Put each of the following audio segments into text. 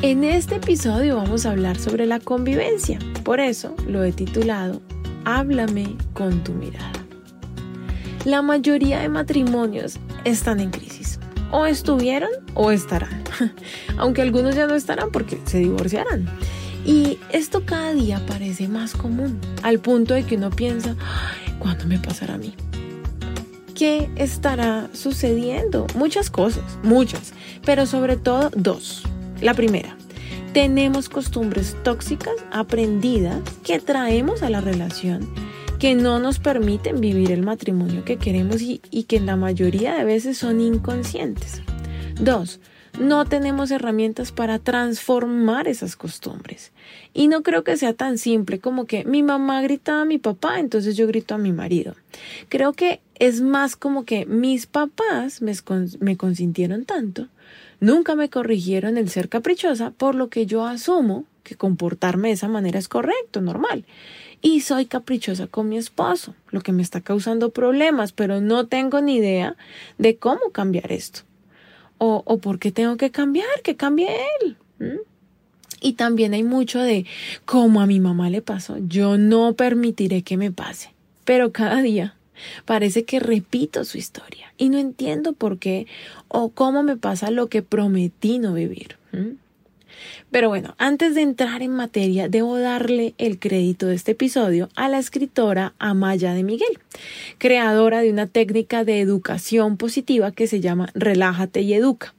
En este episodio vamos a hablar sobre la convivencia, por eso lo he titulado Háblame con tu mirada. La mayoría de matrimonios están en crisis, o estuvieron o estarán, aunque algunos ya no estarán porque se divorciarán. Y esto cada día parece más común, al punto de que uno piensa, ¿cuándo me pasará a mí? ¿Qué estará sucediendo? Muchas cosas, muchas, pero sobre todo dos. La primera, tenemos costumbres tóxicas aprendidas que traemos a la relación que no nos permiten vivir el matrimonio que queremos y, que en la mayoría de veces son inconscientes. Dos, no tenemos herramientas para transformar esas costumbres. Y no creo que sea tan simple como que mi mamá grita a mi papá, entonces yo grito a mi marido. Creo que es más como que mis papás me consintieron tanto Nunca me corrigieron el ser caprichosa, por lo que yo asumo que comportarme de esa manera es correcto, normal. Y soy caprichosa con mi esposo, lo que me está causando problemas, pero no tengo ni idea de cómo cambiar esto. O, o por qué tengo que cambiar, que cambie él. Y también hay mucho de como a mi mamá le pasó, yo no permitiré que me pase. Pero cada día Parece que repito su historia y no entiendo por qué o cómo me pasa lo que prometí no vivir. Pero bueno, antes de entrar en materia, debo darle el crédito de este episodio a la escritora Amaya de Miguel, creadora de una técnica de educación positiva que se llama Relájate y Educa.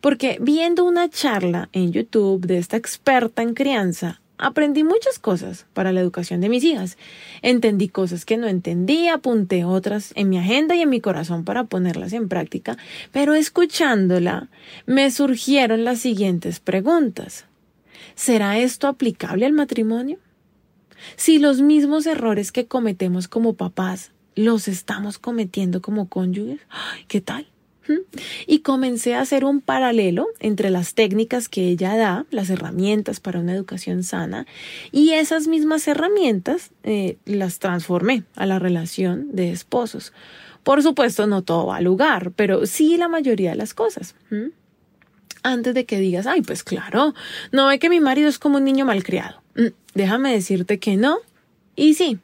Porque viendo una charla en YouTube de esta experta en crianza, aprendí muchas cosas para la educación de mis hijas. Entendí cosas que no entendía, apunté otras en mi agenda y en mi corazón para ponerlas en práctica, pero escuchándola me surgieron las siguientes preguntas. ¿Será esto aplicable al matrimonio? Si los mismos errores que cometemos como papás los estamos cometiendo como cónyuges, ¿qué tal? Y comencé a hacer un paralelo entre las técnicas que ella da, las herramientas para una educación sana, y esas mismas herramientas eh, las transformé a la relación de esposos. Por supuesto, no todo va a lugar, pero sí la mayoría de las cosas. Antes de que digas, ay, pues claro, no ve que mi marido es como un niño malcriado. Mm, déjame decirte que no. Y sí,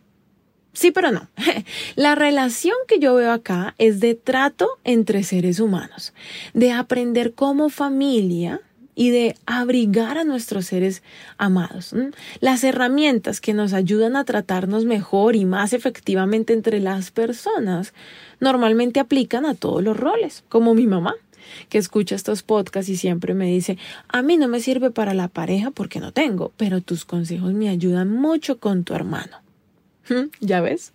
Sí, pero no. La relación que yo veo acá es de trato entre seres humanos, de aprender como familia y de abrigar a nuestros seres amados. Las herramientas que nos ayudan a tratarnos mejor y más efectivamente entre las personas normalmente aplican a todos los roles, como mi mamá que escucha estos podcasts y siempre me dice, a mí no me sirve para la pareja porque no tengo, pero tus consejos me ayudan mucho con tu hermano. ¿Ya ves?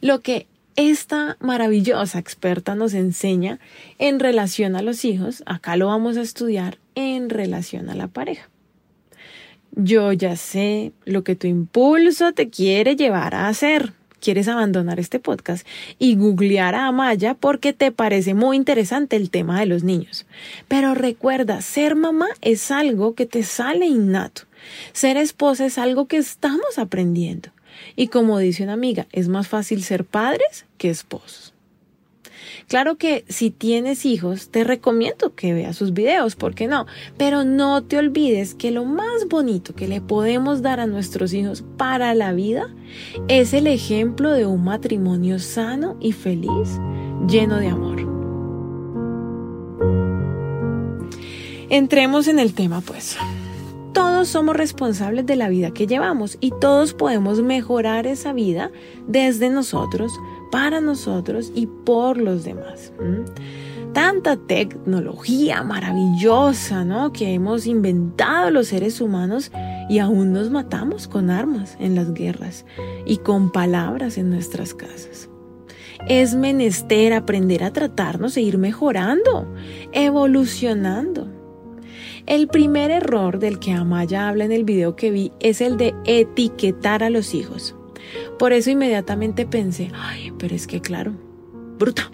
Lo que esta maravillosa experta nos enseña en relación a los hijos, acá lo vamos a estudiar en relación a la pareja. Yo ya sé lo que tu impulso te quiere llevar a hacer. Quieres abandonar este podcast y googlear a Amaya porque te parece muy interesante el tema de los niños. Pero recuerda, ser mamá es algo que te sale innato. Ser esposa es algo que estamos aprendiendo. Y como dice una amiga, es más fácil ser padres que esposos. Claro que si tienes hijos, te recomiendo que veas sus videos, ¿por qué no? Pero no te olvides que lo más bonito que le podemos dar a nuestros hijos para la vida es el ejemplo de un matrimonio sano y feliz, lleno de amor. Entremos en el tema, pues somos responsables de la vida que llevamos y todos podemos mejorar esa vida desde nosotros, para nosotros y por los demás. Tanta tecnología maravillosa, ¿no? Que hemos inventado los seres humanos y aún nos matamos con armas en las guerras y con palabras en nuestras casas. es menester aprender a tratarnos e ir mejorando, evolucionando. El primer error del que Amaya habla en el video que vi es el de etiquetar a los hijos. Por eso inmediatamente pensé, ay, pero es que claro, bruta,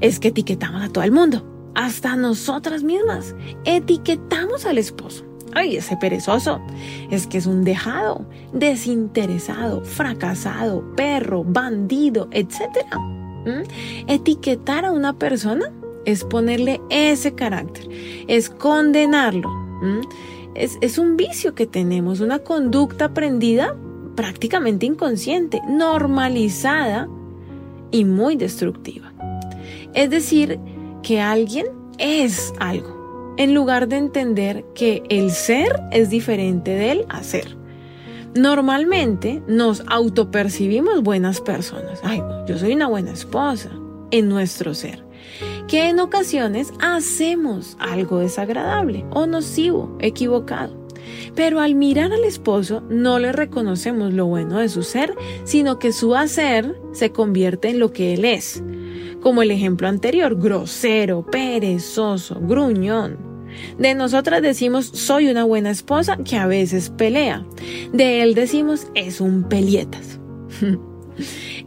es que etiquetamos a todo el mundo, hasta nosotras mismas. Etiquetamos al esposo. Ay, ese perezoso. Es que es un dejado, desinteresado, fracasado, perro, bandido, etc. Etiquetar a una persona es ponerle ese carácter, es condenarlo. Es, es un vicio que tenemos, una conducta aprendida prácticamente inconsciente, normalizada y muy destructiva. Es decir, que alguien es algo, en lugar de entender que el ser es diferente del hacer. Normalmente nos autopercibimos buenas personas. Ay, yo soy una buena esposa en nuestro ser. Que en ocasiones hacemos algo desagradable o nocivo, equivocado. Pero al mirar al esposo no le reconocemos lo bueno de su ser, sino que su hacer se convierte en lo que él es. Como el ejemplo anterior, grosero, perezoso, gruñón. De nosotras decimos soy una buena esposa que a veces pelea. De él decimos es un pelietas.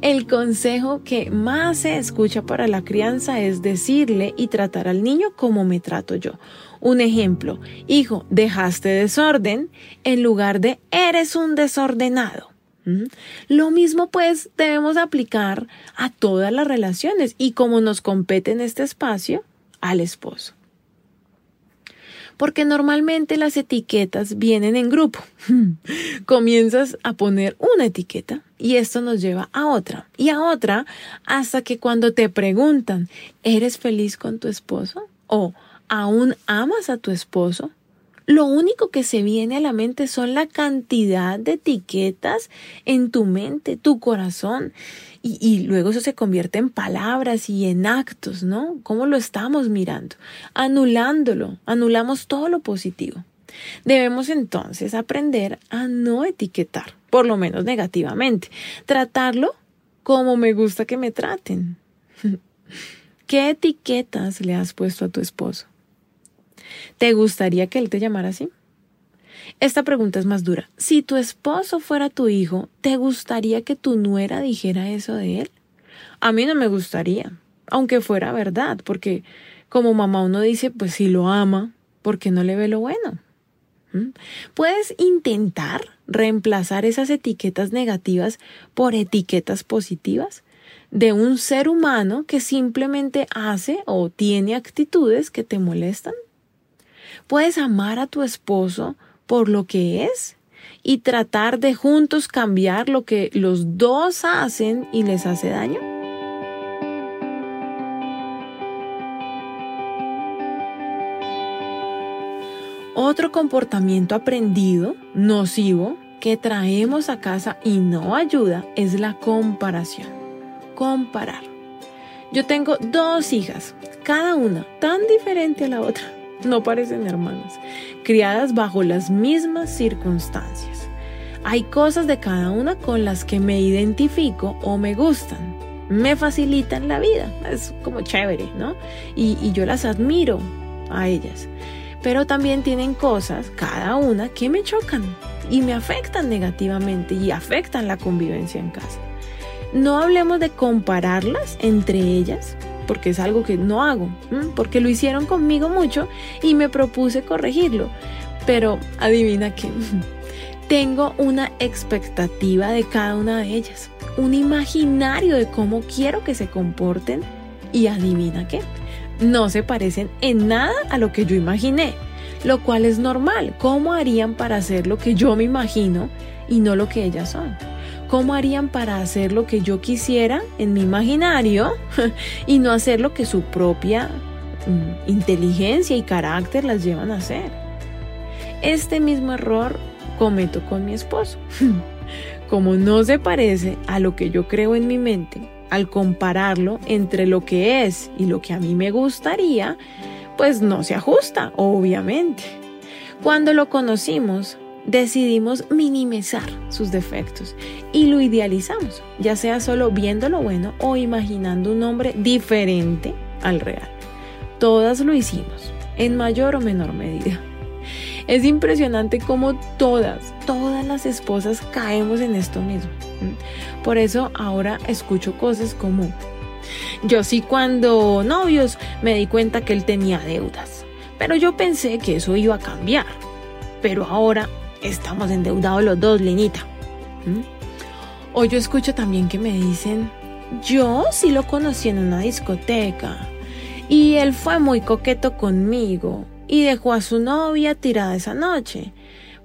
El consejo que más se escucha para la crianza es decirle y tratar al niño como me trato yo. Un ejemplo, hijo, dejaste desorden en lugar de eres un desordenado. ¿Mm? Lo mismo pues debemos aplicar a todas las relaciones y como nos compete en este espacio, al esposo. Porque normalmente las etiquetas vienen en grupo. Comienzas a poner una etiqueta y esto nos lleva a otra y a otra hasta que cuando te preguntan, ¿eres feliz con tu esposo? o ¿Aún amas a tu esposo? Lo único que se viene a la mente son la cantidad de etiquetas en tu mente, tu corazón. Y, luego eso se convierte en palabras y en actos, ¿no? ¿Cómo lo estamos mirando? Anulándolo, anulamos todo lo positivo. Debemos entonces aprender a no etiquetar, por lo menos negativamente. Tratarlo como me gusta que me traten. ¿Qué etiquetas le has puesto a tu esposo? ¿Te gustaría que él te llamara así? Esta pregunta es más dura. Si tu esposo fuera tu hijo, ¿te gustaría que tu nuera dijera eso de él? A mí no me gustaría, aunque fuera verdad, porque como mamá uno dice, pues si lo ama, ¿por qué no le ve lo bueno? ¿Mm? Puedes intentar reemplazar esas etiquetas negativas por etiquetas positivas de un ser humano que simplemente hace o tiene actitudes que te molestan. Puedes amar a tu esposo por lo que es y tratar de juntos cambiar lo que los dos hacen y les hace daño. Otro comportamiento aprendido, nocivo, que traemos a casa y no ayuda es la comparación. Comparar. Yo tengo dos hijas, cada una tan diferente a la otra no parecen hermanas, criadas bajo las mismas circunstancias. Hay cosas de cada una con las que me identifico o me gustan, me facilitan la vida, es como chévere, ¿no? Y, y yo las admiro a ellas. Pero también tienen cosas, cada una, que me chocan y me afectan negativamente y afectan la convivencia en casa. No hablemos de compararlas entre ellas, porque es algo que no hago, porque lo hicieron conmigo mucho y me propuse corregirlo. Pero adivina qué, tengo una expectativa de cada una de ellas, un imaginario de cómo quiero que se comporten y adivina qué, no se parecen en nada a lo que yo imaginé, lo cual es normal. ¿Cómo harían para hacer lo que yo me imagino y no lo que ellas son? ¿Cómo harían para hacer lo que yo quisiera en mi imaginario y no hacer lo que su propia mm, inteligencia y carácter las llevan a hacer? Este mismo error cometo con mi esposo. Como no se parece a lo que yo creo en mi mente, al compararlo entre lo que es y lo que a mí me gustaría, pues no se ajusta, obviamente. Cuando lo conocimos, decidimos minimizar sus defectos y lo idealizamos, ya sea solo viendo lo bueno o imaginando un hombre diferente al real. Todas lo hicimos, en mayor o menor medida. Es impresionante cómo todas, todas las esposas caemos en esto mismo. Por eso ahora escucho cosas como, yo sí cuando novios me di cuenta que él tenía deudas, pero yo pensé que eso iba a cambiar. Pero ahora estamos endeudados los dos, Linita. O yo escucho también que me dicen, yo sí lo conocí en una discoteca y él fue muy coqueto conmigo y dejó a su novia tirada esa noche,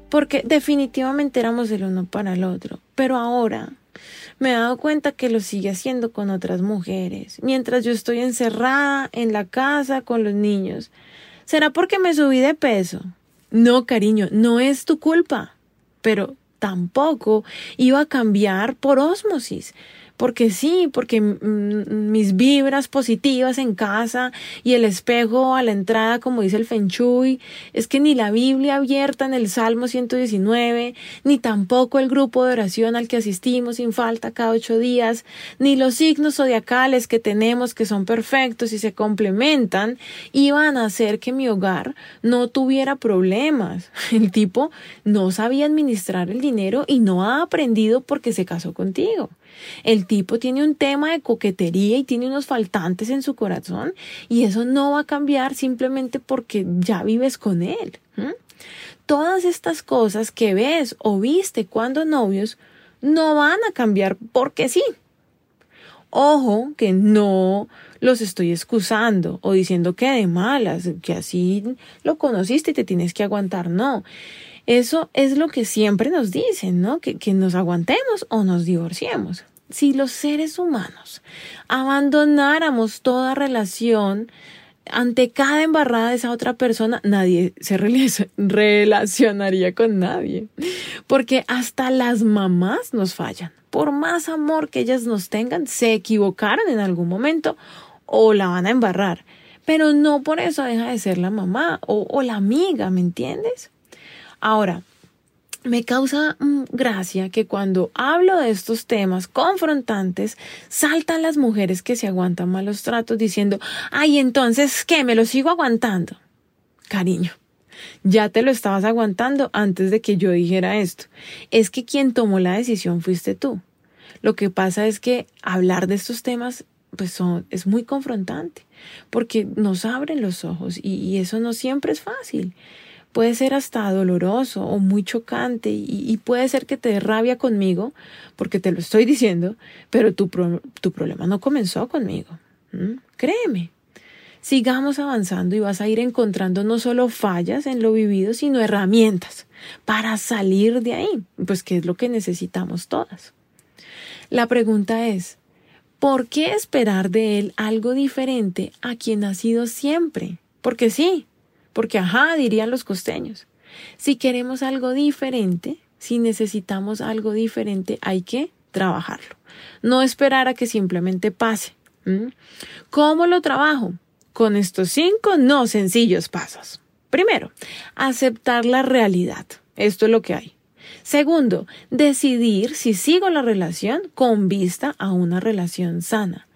porque definitivamente éramos el uno para el otro. Pero ahora me he dado cuenta que lo sigue haciendo con otras mujeres, mientras yo estoy encerrada en la casa con los niños. ¿Será porque me subí de peso? No, cariño, no es tu culpa, pero tampoco iba a cambiar por ósmosis porque sí, porque mis vibras positivas en casa y el espejo a la entrada, como dice el Feng Shui, es que ni la Biblia abierta en el Salmo 119, ni tampoco el grupo de oración al que asistimos sin falta cada ocho días, ni los signos zodiacales que tenemos que son perfectos y se complementan, iban a hacer que mi hogar no tuviera problemas. El tipo no sabía administrar el dinero y no ha aprendido porque se casó contigo. El tipo tiene un tema de coquetería y tiene unos faltantes en su corazón y eso no va a cambiar simplemente porque ya vives con él. Todas estas cosas que ves o viste cuando novios no van a cambiar porque sí. Ojo que no los estoy excusando o diciendo que de malas, que así lo conociste y te tienes que aguantar. No. Eso es lo que siempre nos dicen, ¿no? Que, que nos aguantemos o nos divorciemos. Si los seres humanos abandonáramos toda relación ante cada embarrada de esa otra persona, nadie se relacionaría con nadie. Porque hasta las mamás nos fallan. Por más amor que ellas nos tengan, se equivocaron en algún momento o la van a embarrar. Pero no por eso deja de ser la mamá o, o la amiga, ¿me entiendes? Ahora, me causa mm, gracia que cuando hablo de estos temas confrontantes, saltan las mujeres que se aguantan malos tratos diciendo, ay, entonces, ¿qué? ¿Me lo sigo aguantando? Cariño, ya te lo estabas aguantando antes de que yo dijera esto. Es que quien tomó la decisión fuiste tú. Lo que pasa es que hablar de estos temas pues son, es muy confrontante porque nos abren los ojos y eso no siempre es fácil puede ser hasta doloroso o muy chocante y, puede ser que te dé rabia conmigo porque te lo estoy diciendo, pero tu, tu problema no comenzó conmigo. Créeme. Sigamos avanzando y vas a ir encontrando no solo fallas en lo vivido, sino herramientas para salir de ahí, pues que es lo que necesitamos todas. La pregunta es, ¿por qué esperar de él algo diferente a quien ha sido siempre? Porque sí, porque, ajá, dirían los costeños. Si queremos algo diferente, si necesitamos algo diferente, hay que trabajarlo. No esperar a que simplemente pase. ¿Cómo lo trabajo? Con estos cinco no sencillos pasos. Primero, aceptar la realidad. Esto es lo que hay. Segundo, decidir si sigo la relación con vista a una relación sana.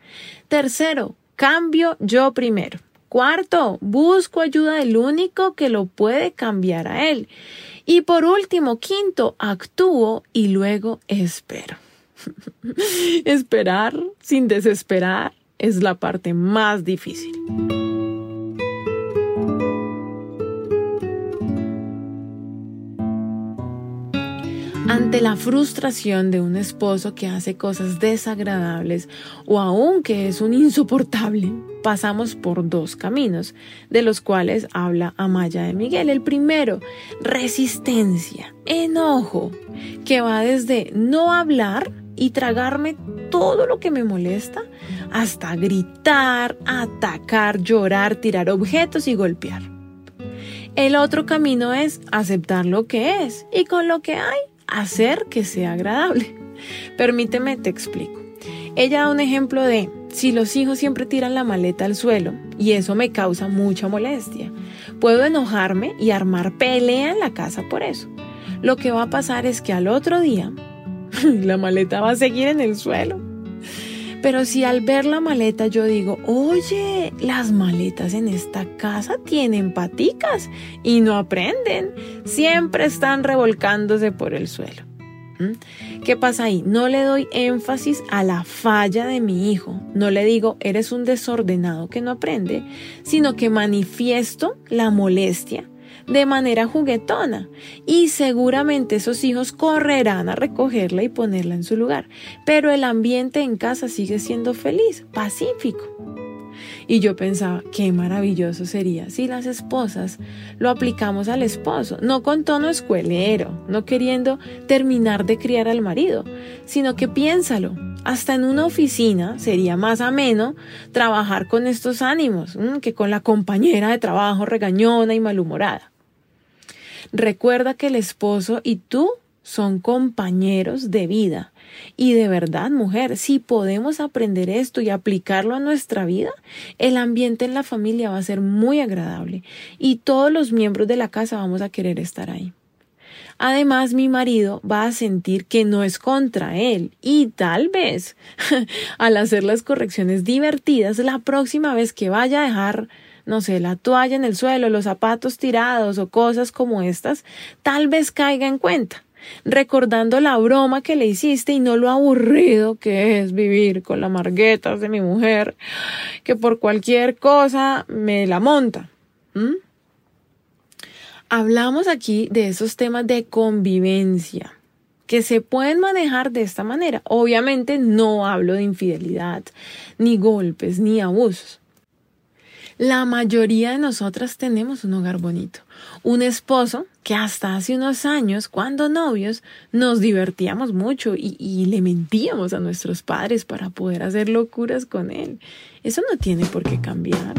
Tercero, cambio yo primero. Cuarto, busco ayuda del único que lo puede cambiar a él. Y por último, quinto, actúo y luego espero. Esperar sin desesperar es la parte más difícil. Ante la frustración de un esposo que hace cosas desagradables o aún que es un insoportable, pasamos por dos caminos, de los cuales habla Amaya de Miguel. El primero, resistencia, enojo, que va desde no hablar y tragarme todo lo que me molesta hasta gritar, atacar, llorar, tirar objetos y golpear. El otro camino es aceptar lo que es y con lo que hay hacer que sea agradable. Permíteme, te explico. Ella da un ejemplo de si los hijos siempre tiran la maleta al suelo y eso me causa mucha molestia. Puedo enojarme y armar pelea en la casa por eso. lo que va a pasar es que al otro día la maleta va a seguir en el suelo. Pero si al ver la maleta yo digo, oye, las maletas en esta casa tienen paticas y no aprenden, siempre están revolcándose por el suelo. ¿Mm? ¿Qué pasa ahí? No le doy énfasis a la falla de mi hijo. No le digo, eres un desordenado que no aprende, sino que manifiesto la molestia de manera juguetona y seguramente esos hijos correrán a recogerla y ponerla en su lugar. Pero el ambiente en casa sigue siendo feliz, pacífico. Y yo pensaba, qué maravilloso sería si las esposas lo aplicamos al esposo, no con tono escuelero, no queriendo terminar de criar al marido, sino que piénsalo, hasta en una oficina sería más ameno trabajar con estos ánimos que con la compañera de trabajo regañona y malhumorada. Recuerda que el esposo y tú son compañeros de vida. Y de verdad, mujer, si podemos aprender esto y aplicarlo a nuestra vida, el ambiente en la familia va a ser muy agradable y todos los miembros de la casa vamos a querer estar ahí. Además, mi marido va a sentir que no es contra él y tal vez al hacer las correcciones divertidas, la próxima vez que vaya a dejar no sé, la toalla en el suelo, los zapatos tirados o cosas como estas, tal vez caiga en cuenta recordando la broma que le hiciste y no lo aburrido que es vivir con las marguetas de mi mujer, que por cualquier cosa me la monta. Hablamos aquí de esos temas de convivencia que se pueden manejar de esta manera. Obviamente no hablo de infidelidad, ni golpes, ni abusos. La mayoría de nosotras tenemos un hogar bonito, un esposo que hasta hace unos años, cuando novios, nos divertíamos mucho y, y, le mentíamos a nuestros padres para poder hacer locuras con él. Eso no tiene por qué cambiar.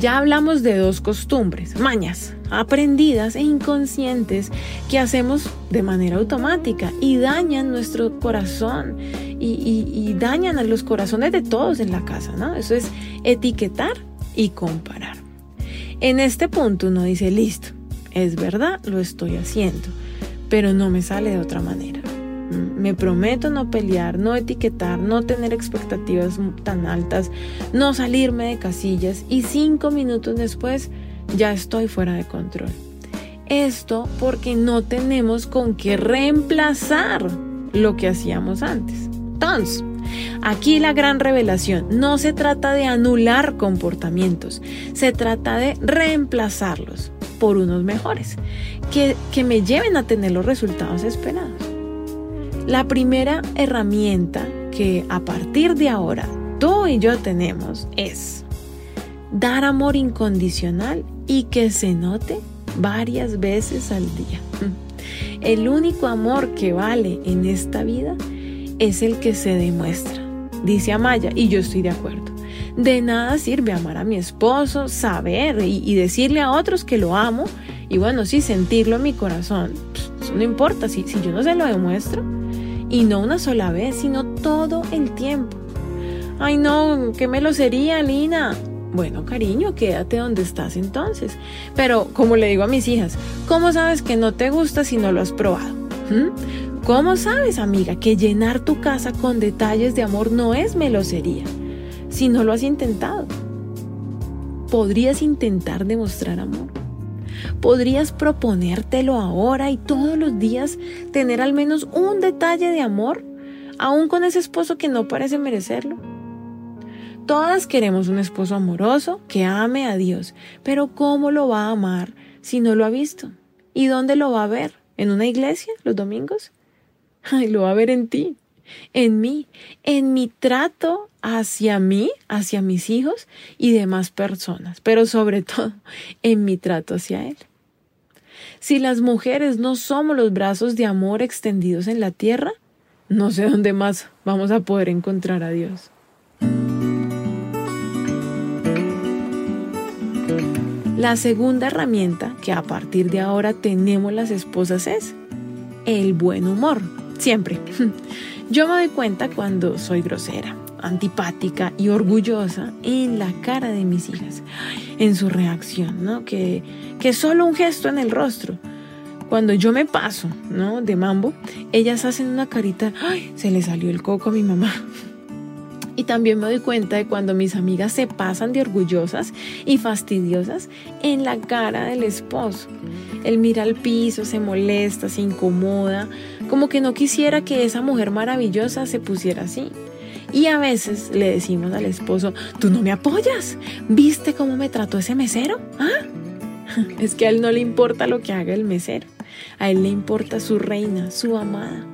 Ya hablamos de dos costumbres, mañas, aprendidas e inconscientes que hacemos de manera automática y dañan nuestro corazón y, dañan a los corazones de todos en la casa, ¿no? Eso es etiquetar y comparar. En este punto uno dice, listo, es verdad, lo estoy haciendo, pero no me sale de otra manera. Me prometo no pelear, no etiquetar, no tener expectativas tan altas, no salirme de casillas y cinco minutos después ya estoy fuera de control. Esto porque no tenemos con qué reemplazar lo que hacíamos antes. Entonces, aquí la gran revelación, no se trata de anular comportamientos, se trata de reemplazarlos por unos mejores, que, que me lleven a tener los resultados esperados. La primera herramienta que a partir de ahora tú y yo tenemos es dar amor incondicional y que se note varias veces al día. El único amor que vale en esta vida es el que se demuestra, dice Amaya, y yo estoy de acuerdo. De nada sirve amar a mi esposo, saber y, decirle a otros que lo amo, y bueno, sí, sentirlo en mi corazón. Eso no importa, si, si yo no se lo demuestro, y no una sola vez, sino todo el tiempo. Ay, no, qué me lo sería, Lina. Bueno, cariño, quédate donde estás entonces. Pero, como le digo a mis hijas, ¿cómo sabes que no te gusta si no lo has probado? ¿Mm? ¿Cómo sabes, amiga, que llenar tu casa con detalles de amor no es melosería? Si no lo has intentado. ¿Podrías intentar demostrar amor? ¿Podrías proponértelo ahora y todos los días tener al menos un detalle de amor, aún con ese esposo que no parece merecerlo? Todas queremos un esposo amoroso que ame a Dios, pero ¿cómo lo va a amar si no lo ha visto? ¿Y dónde lo va a ver? ¿En una iglesia los domingos? Ay, lo va a ver en ti, en mí, en mi trato hacia mí, hacia mis hijos y demás personas, pero sobre todo en mi trato hacia Él. Si las mujeres no somos los brazos de amor extendidos en la tierra, no sé dónde más vamos a poder encontrar a Dios. La segunda herramienta que a partir de ahora tenemos las esposas es el buen humor. Siempre. Yo me doy cuenta cuando soy grosera, antipática y orgullosa en la cara de mis hijas, en su reacción, ¿no? Que, que solo un gesto en el rostro. Cuando yo me paso, ¿no? De mambo, ellas hacen una carita, ¡ay! Se le salió el coco a mi mamá. Y también me doy cuenta de cuando mis amigas se pasan de orgullosas y fastidiosas en la cara del esposo. Él mira al piso, se molesta, se incomoda, como que no quisiera que esa mujer maravillosa se pusiera así. Y a veces le decimos al esposo, tú no me apoyas, ¿viste cómo me trató ese mesero? ¿Ah? Es que a él no le importa lo que haga el mesero, a él le importa su reina, su amada.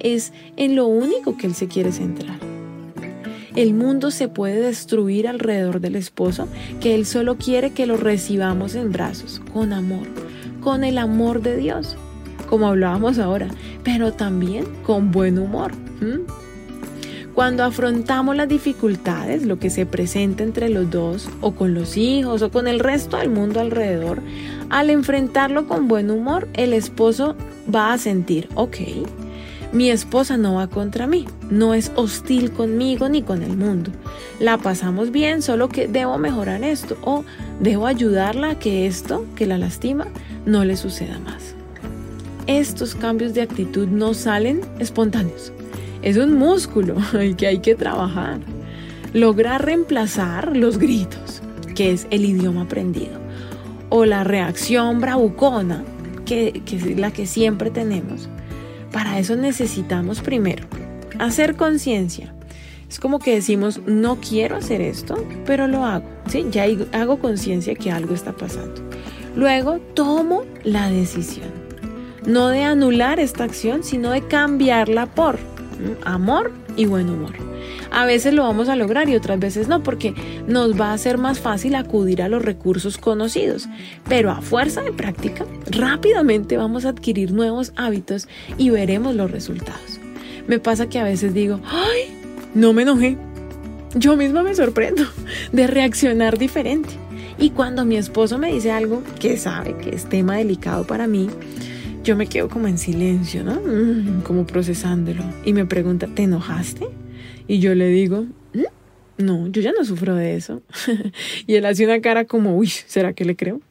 Es en lo único que él se quiere centrar. El mundo se puede destruir alrededor del esposo, que él solo quiere que lo recibamos en brazos, con amor, con el amor de Dios, como hablábamos ahora, pero también con buen humor. Cuando afrontamos las dificultades, lo que se presenta entre los dos, o con los hijos, o con el resto del mundo alrededor, al enfrentarlo con buen humor, el esposo va a sentir, ok, mi esposa no va contra mí, no es hostil conmigo ni con el mundo. La pasamos bien, solo que debo mejorar esto o debo ayudarla a que esto que la lastima no le suceda más. Estos cambios de actitud no salen espontáneos. Es un músculo que hay que trabajar. Lograr reemplazar los gritos, que es el idioma aprendido, o la reacción bravucona, que, que es la que siempre tenemos para eso necesitamos primero hacer conciencia. Es como que decimos, no quiero hacer esto, pero lo hago. ¿sí? Ya hago conciencia que algo está pasando. Luego tomo la decisión. No de anular esta acción, sino de cambiarla por amor y buen humor. A veces lo vamos a lograr y otras veces no, porque nos va a ser más fácil acudir a los recursos conocidos. Pero a fuerza de práctica, rápidamente vamos a adquirir nuevos hábitos y veremos los resultados. Me pasa que a veces digo, ¡ay! No me enojé. Yo misma me sorprendo de reaccionar diferente. Y cuando mi esposo me dice algo que sabe que es tema delicado para mí, yo me quedo como en silencio, ¿no? Como procesándolo. Y me pregunta, ¿te enojaste? Y yo le digo, mm, no, yo ya no sufro de eso. y él hace una cara como, uy, ¿será que le creo?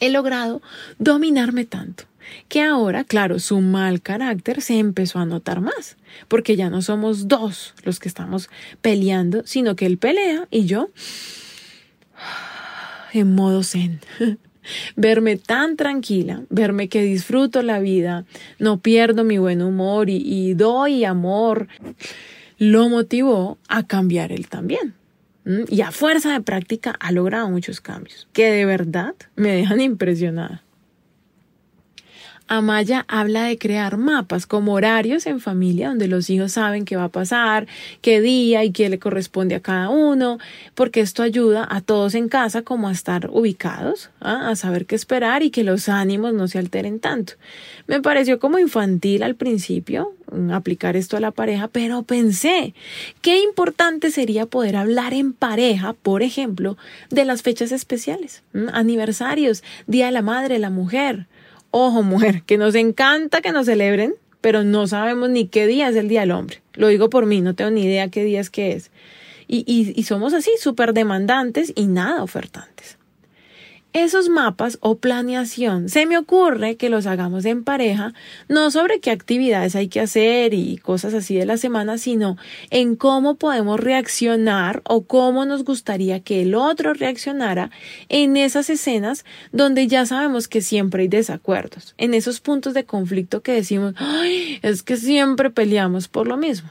He logrado dominarme tanto que ahora, claro, su mal carácter se empezó a notar más, porque ya no somos dos los que estamos peleando, sino que él pelea y yo en modo zen. verme tan tranquila, verme que disfruto la vida, no pierdo mi buen humor y, doy amor lo motivó a cambiar él también. Y a fuerza de práctica ha logrado muchos cambios que de verdad me dejan impresionada. Amaya habla de crear mapas como horarios en familia donde los hijos saben qué va a pasar, qué día y qué le corresponde a cada uno, porque esto ayuda a todos en casa como a estar ubicados, ¿ah? a saber qué esperar y que los ánimos no se alteren tanto. Me pareció como infantil al principio mm, aplicar esto a la pareja, pero pensé qué importante sería poder hablar en pareja, por ejemplo, de las fechas especiales, aniversarios, Día de la Madre, la Mujer, Ojo, mujer, que nos encanta que nos celebren, pero no sabemos ni qué día es el Día del Hombre. Lo digo por mí, no tengo ni idea qué día es que es. Y, y, y somos así, súper demandantes y nada ofertantes. Esos mapas o planeación se me ocurre que los hagamos en pareja, no sobre qué actividades hay que hacer y cosas así de la semana, sino en cómo podemos reaccionar o cómo nos gustaría que el otro reaccionara en esas escenas donde ya sabemos que siempre hay desacuerdos, en esos puntos de conflicto que decimos, Ay, es que siempre peleamos por lo mismo.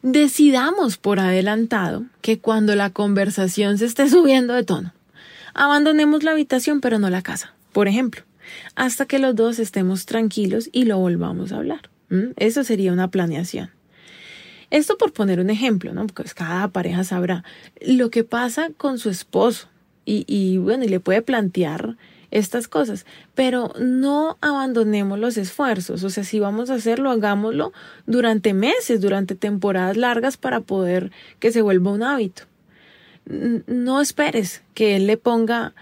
Decidamos por adelantado que cuando la conversación se esté subiendo de tono, Abandonemos la habitación pero no la casa, por ejemplo, hasta que los dos estemos tranquilos y lo volvamos a hablar. Eso sería una planeación. Esto por poner un ejemplo, ¿no? Porque cada pareja sabrá lo que pasa con su esposo y, y bueno, y le puede plantear estas cosas, pero no abandonemos los esfuerzos, o sea, si vamos a hacerlo, hagámoslo durante meses, durante temporadas largas para poder que se vuelva un hábito no esperes que él le ponga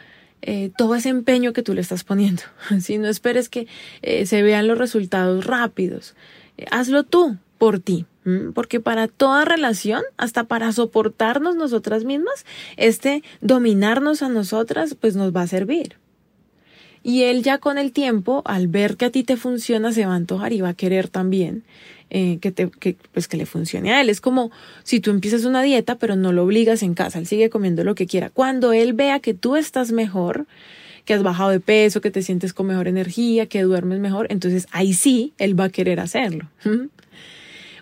eh, todo ese empeño que tú le estás poniendo. Si no esperes que eh, se vean los resultados rápidos. Eh, hazlo tú por ti. Porque para toda relación, hasta para soportarnos nosotras mismas, este dominarnos a nosotras, pues nos va a servir. Y él ya con el tiempo, al ver que a ti te funciona, se va a antojar y va a querer también eh, que, te, pues que le funcione a él. Es como si tú empiezas una dieta, pero no lo obligas en casa, él sigue comiendo lo que quiera. Cuando él vea que tú estás mejor, que has bajado de peso, que te sientes con mejor energía, que duermes mejor, entonces ahí sí él va a querer hacerlo.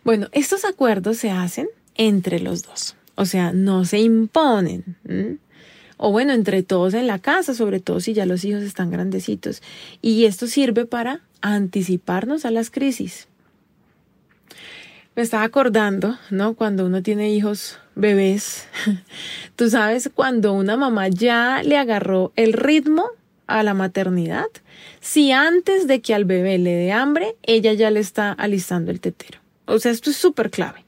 Bueno, estos acuerdos se hacen entre los dos, o sea, no se imponen. O bueno, entre todos en la casa, sobre todo si ya los hijos están grandecitos. Y esto sirve para anticiparnos a las crisis. Me estaba acordando, ¿no? Cuando uno tiene hijos bebés, tú sabes, cuando una mamá ya le agarró el ritmo a la maternidad, si antes de que al bebé le dé hambre, ella ya le está alistando el tetero. O sea, esto es súper clave.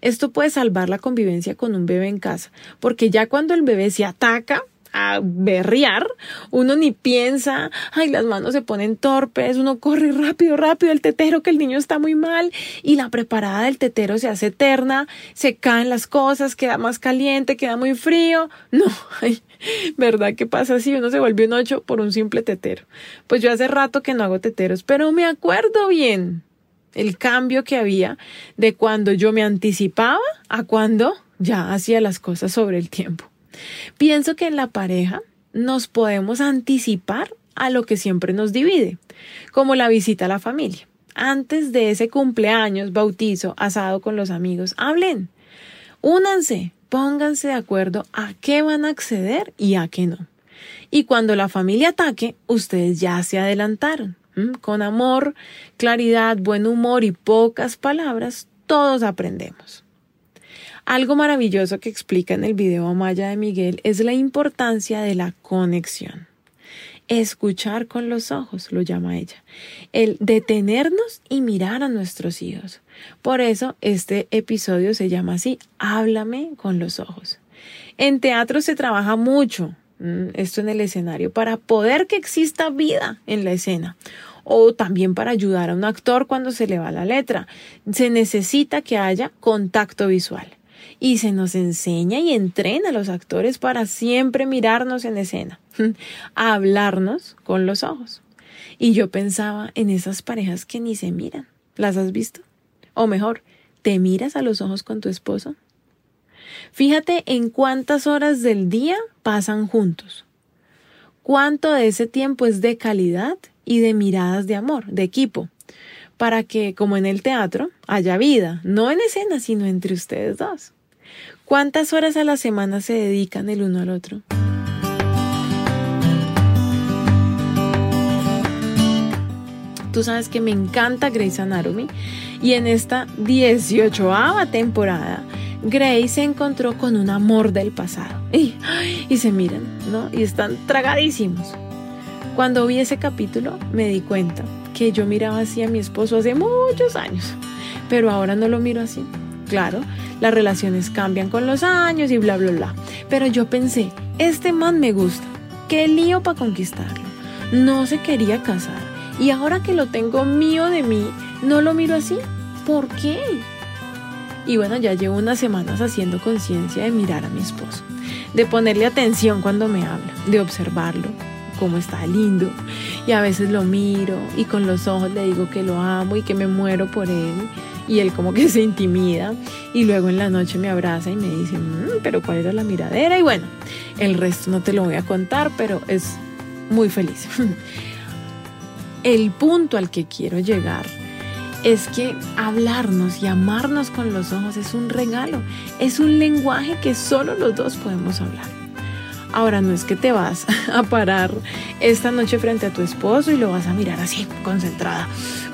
Esto puede salvar la convivencia con un bebé en casa, porque ya cuando el bebé se ataca, a berrear, uno ni piensa, ay, las manos se ponen torpes, uno corre rápido, rápido el tetero, que el niño está muy mal, y la preparada del tetero se hace eterna, se caen las cosas, queda más caliente, queda muy frío. No, ay, ¿verdad qué pasa así? Uno se vuelve un ocho por un simple tetero. Pues yo hace rato que no hago teteros, pero me acuerdo bien el cambio que había de cuando yo me anticipaba a cuando ya hacía las cosas sobre el tiempo. Pienso que en la pareja nos podemos anticipar a lo que siempre nos divide, como la visita a la familia. Antes de ese cumpleaños, bautizo, asado con los amigos, hablen, únanse, pónganse de acuerdo a qué van a acceder y a qué no. Y cuando la familia ataque, ustedes ya se adelantaron. Con amor, claridad, buen humor y pocas palabras, todos aprendemos. Algo maravilloso que explica en el video Amaya de Miguel es la importancia de la conexión. Escuchar con los ojos, lo llama ella. El detenernos y mirar a nuestros hijos. Por eso este episodio se llama así, Háblame con los ojos. En teatro se trabaja mucho mm, esto en el escenario para poder que exista vida en la escena o también para ayudar a un actor cuando se le va la letra. Se necesita que haya contacto visual y se nos enseña y entrena a los actores para siempre mirarnos en escena, a hablarnos con los ojos. Y yo pensaba en esas parejas que ni se miran. ¿Las has visto? O mejor, ¿te miras a los ojos con tu esposo? Fíjate en cuántas horas del día pasan juntos. Cuánto de ese tiempo es de calidad y de miradas de amor, de equipo, para que, como en el teatro, haya vida, no en escena, sino entre ustedes dos. ¿Cuántas horas a la semana se dedican el uno al otro? Tú sabes que me encanta Grey's Anatomy y en esta 18 temporada Grace se encontró con un amor del pasado y, y se miran, ¿no? Y están tragadísimos. Cuando vi ese capítulo me di cuenta que yo miraba así a mi esposo hace muchos años, pero ahora no lo miro así. Claro, las relaciones cambian con los años y bla, bla, bla. Pero yo pensé, este man me gusta. Qué lío para conquistarlo. No se quería casar. Y ahora que lo tengo mío de mí, no lo miro así. ¿Por qué? Y bueno, ya llevo unas semanas haciendo conciencia de mirar a mi esposo, de ponerle atención cuando me habla, de observarlo, cómo está lindo. Y a veces lo miro y con los ojos le digo que lo amo y que me muero por él y él como que se intimida y luego en la noche me abraza y me dice, mm, pero ¿cuál era la miradera? Y bueno, el resto no te lo voy a contar, pero es muy feliz. el punto al que quiero llegar es que hablarnos y amarnos con los ojos es un regalo, es un lenguaje que solo los dos podemos hablar. Ahora no es que te vas a parar esta noche frente a tu esposo y lo vas a mirar así, concentrada,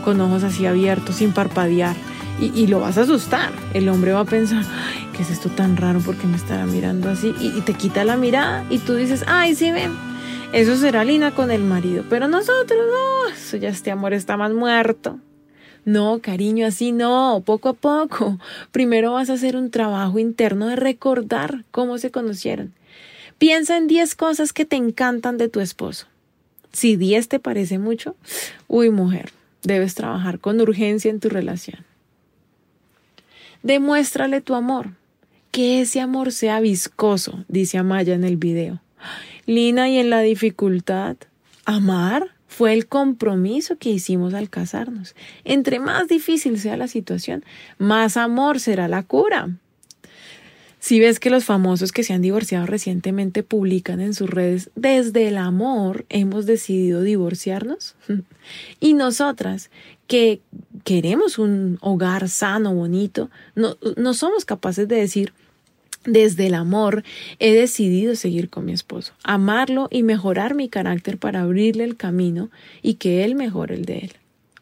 con ojos así abiertos, sin parpadear y, lo vas a asustar. El hombre va a pensar, ¿qué es esto tan raro? porque me estará mirando así? Y, te quita la mirada y tú dices, ay, sí, ven. Eso será Lina con el marido, pero nosotros no, eso ya este amor está más muerto. No, cariño, así no, poco a poco. Primero vas a hacer un trabajo interno de recordar cómo se conocieron. Piensa en 10 cosas que te encantan de tu esposo. Si 10 te parece mucho, uy, mujer, debes trabajar con urgencia en tu relación. Demuéstrale tu amor. Que ese amor sea viscoso, dice Amaya en el video. Lina, y en la dificultad, amar fue el compromiso que hicimos al casarnos. Entre más difícil sea la situación, más amor será la cura. Si ves que los famosos que se han divorciado recientemente publican en sus redes, desde el amor hemos decidido divorciarnos. y nosotras, que queremos un hogar sano, bonito, no, no somos capaces de decir, desde el amor he decidido seguir con mi esposo, amarlo y mejorar mi carácter para abrirle el camino y que él mejore el de él.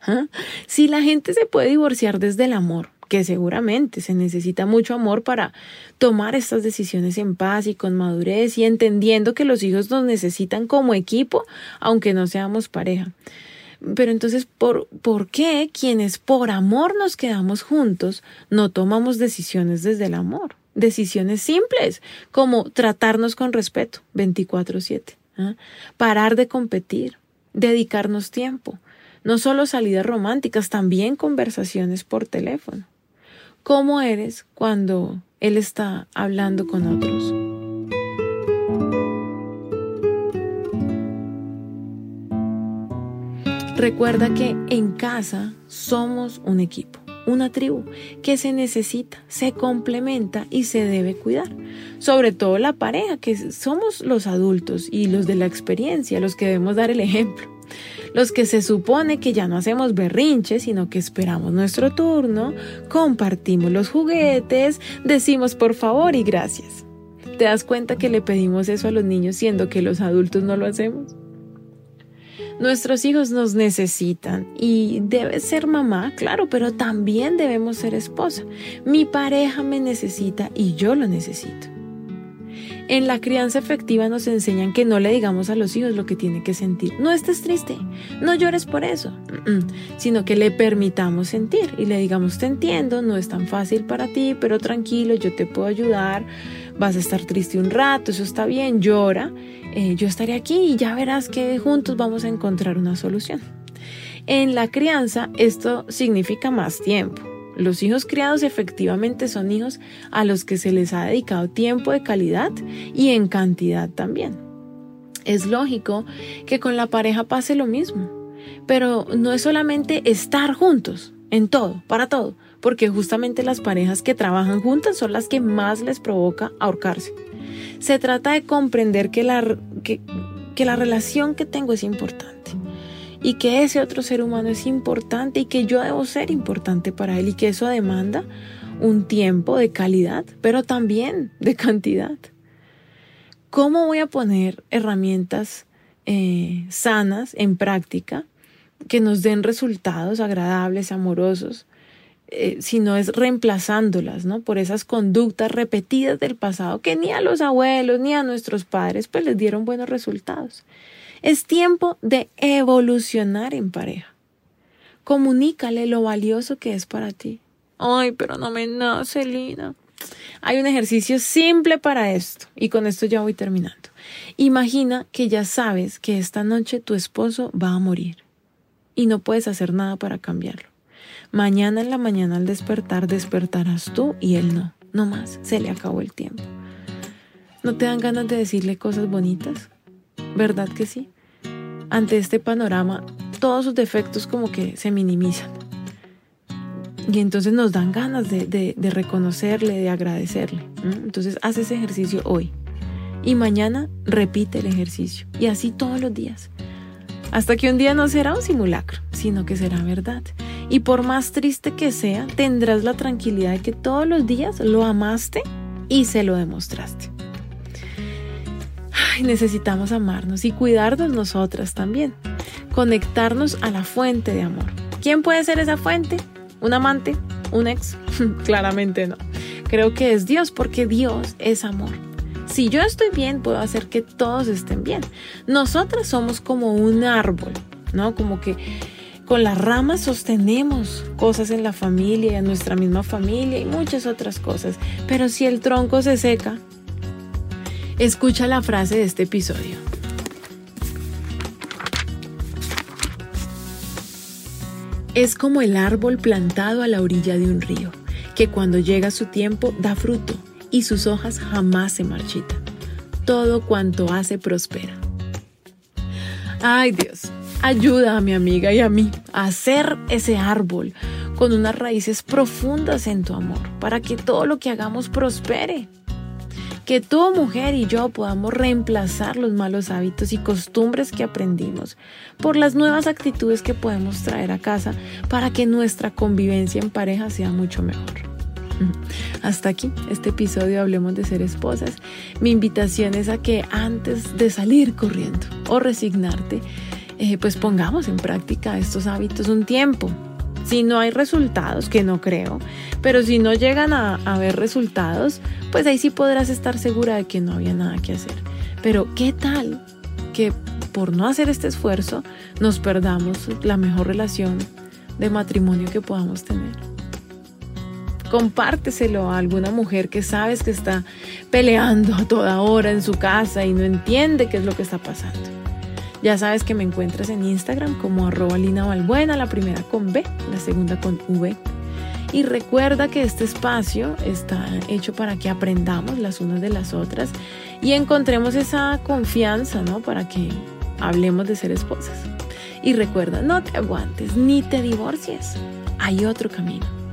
¿Ah? Si la gente se puede divorciar desde el amor, que seguramente se necesita mucho amor para tomar estas decisiones en paz y con madurez y entendiendo que los hijos nos necesitan como equipo, aunque no seamos pareja. Pero entonces, ¿por, ¿por qué quienes por amor nos quedamos juntos no tomamos decisiones desde el amor? Decisiones simples, como tratarnos con respeto 24/7, ¿ah? parar de competir, dedicarnos tiempo, no solo salidas románticas, también conversaciones por teléfono. ¿Cómo eres cuando Él está hablando con otros? Recuerda que en casa somos un equipo, una tribu que se necesita, se complementa y se debe cuidar. Sobre todo la pareja, que somos los adultos y los de la experiencia, los que debemos dar el ejemplo los que se supone que ya no hacemos berrinches, sino que esperamos nuestro turno, compartimos los juguetes, decimos por favor y gracias. ¿Te das cuenta que le pedimos eso a los niños siendo que los adultos no lo hacemos? Nuestros hijos nos necesitan y debe ser mamá, claro, pero también debemos ser esposa. Mi pareja me necesita y yo lo necesito. En la crianza efectiva nos enseñan que no le digamos a los hijos lo que tiene que sentir. No estés triste, no llores por eso, sino que le permitamos sentir y le digamos, te entiendo, no es tan fácil para ti, pero tranquilo, yo te puedo ayudar, vas a estar triste un rato, eso está bien, llora, eh, yo estaré aquí y ya verás que juntos vamos a encontrar una solución. En la crianza esto significa más tiempo los hijos criados efectivamente son hijos a los que se les ha dedicado tiempo de calidad y en cantidad también. Es lógico que con la pareja pase lo mismo, pero no es solamente estar juntos en todo, para todo, porque justamente las parejas que trabajan juntas son las que más les provoca ahorcarse. Se trata de comprender que la, que, la relación que tengo es importante y que ese otro ser humano es importante y que yo debo ser importante para él y que eso demanda un tiempo de calidad, pero también de cantidad. ¿Cómo voy a poner herramientas eh, sanas en práctica que nos den resultados agradables, amorosos, eh, si no es reemplazándolas, ¿no? Por esas conductas repetidas del pasado que ni a los abuelos ni a nuestros padres pues les dieron buenos resultados. Es tiempo de evolucionar en pareja. Comunícale lo valioso que es para ti. Ay, pero no me nace, Lina. Hay un ejercicio simple para esto y con esto ya voy terminando. Imagina que ya sabes que esta noche tu esposo va a morir y no puedes hacer nada para cambiarlo. Mañana en la mañana al despertar despertarás tú y él no. No más, se le acabó el tiempo. ¿No te dan ganas de decirle cosas bonitas? ¿Verdad que sí? ante este panorama, todos sus defectos como que se minimizan. Y entonces nos dan ganas de, reconocerle, de agradecerle. Entonces haz ese ejercicio hoy. Y mañana repite el ejercicio. Y así todos los días. Hasta que un día no será un simulacro, sino que será verdad. Y por más triste que sea, tendrás la tranquilidad de que todos los días lo amaste y se lo demostraste necesitamos amarnos y cuidarnos nosotras también. Conectarnos a la fuente de amor. ¿Quién puede ser esa fuente? ¿Un amante? ¿Un ex? Claramente no. Creo que es Dios porque Dios es amor. Si yo estoy bien, puedo hacer que todos estén bien. Nosotras somos como un árbol, ¿no? Como que con las ramas sostenemos cosas en la familia, en nuestra misma familia y muchas otras cosas. Pero si el tronco se seca, Escucha la frase de este episodio. Es como el árbol plantado a la orilla de un río, que cuando llega su tiempo da fruto y sus hojas jamás se marchitan. Todo cuanto hace prospera. Ay Dios, ayuda a mi amiga y a mí a hacer ese árbol con unas raíces profundas en tu amor, para que todo lo que hagamos prospere. Que tú, mujer y yo podamos reemplazar los malos hábitos y costumbres que aprendimos por las nuevas actitudes que podemos traer a casa para que nuestra convivencia en pareja sea mucho mejor. Hasta aquí este episodio Hablemos de ser esposas. Mi invitación es a que antes de salir corriendo o resignarte, eh, pues pongamos en práctica estos hábitos un tiempo si no hay resultados, que no creo, pero si no llegan a, haber resultados, pues ahí sí podrás estar segura de que no había nada que hacer. Pero ¿qué tal que por no hacer este esfuerzo nos perdamos la mejor relación de matrimonio que podamos tener? Compárteselo a alguna mujer que sabes que está peleando toda hora en su casa y no entiende qué es lo que está pasando. Ya sabes que me encuentras en Instagram como arroba Lina Valbuena, la primera con B, la segunda con V. Y recuerda que este espacio está hecho para que aprendamos las unas de las otras y encontremos esa confianza, ¿no? Para que hablemos de ser esposas. Y recuerda, no te aguantes ni te divorcies. Hay otro camino.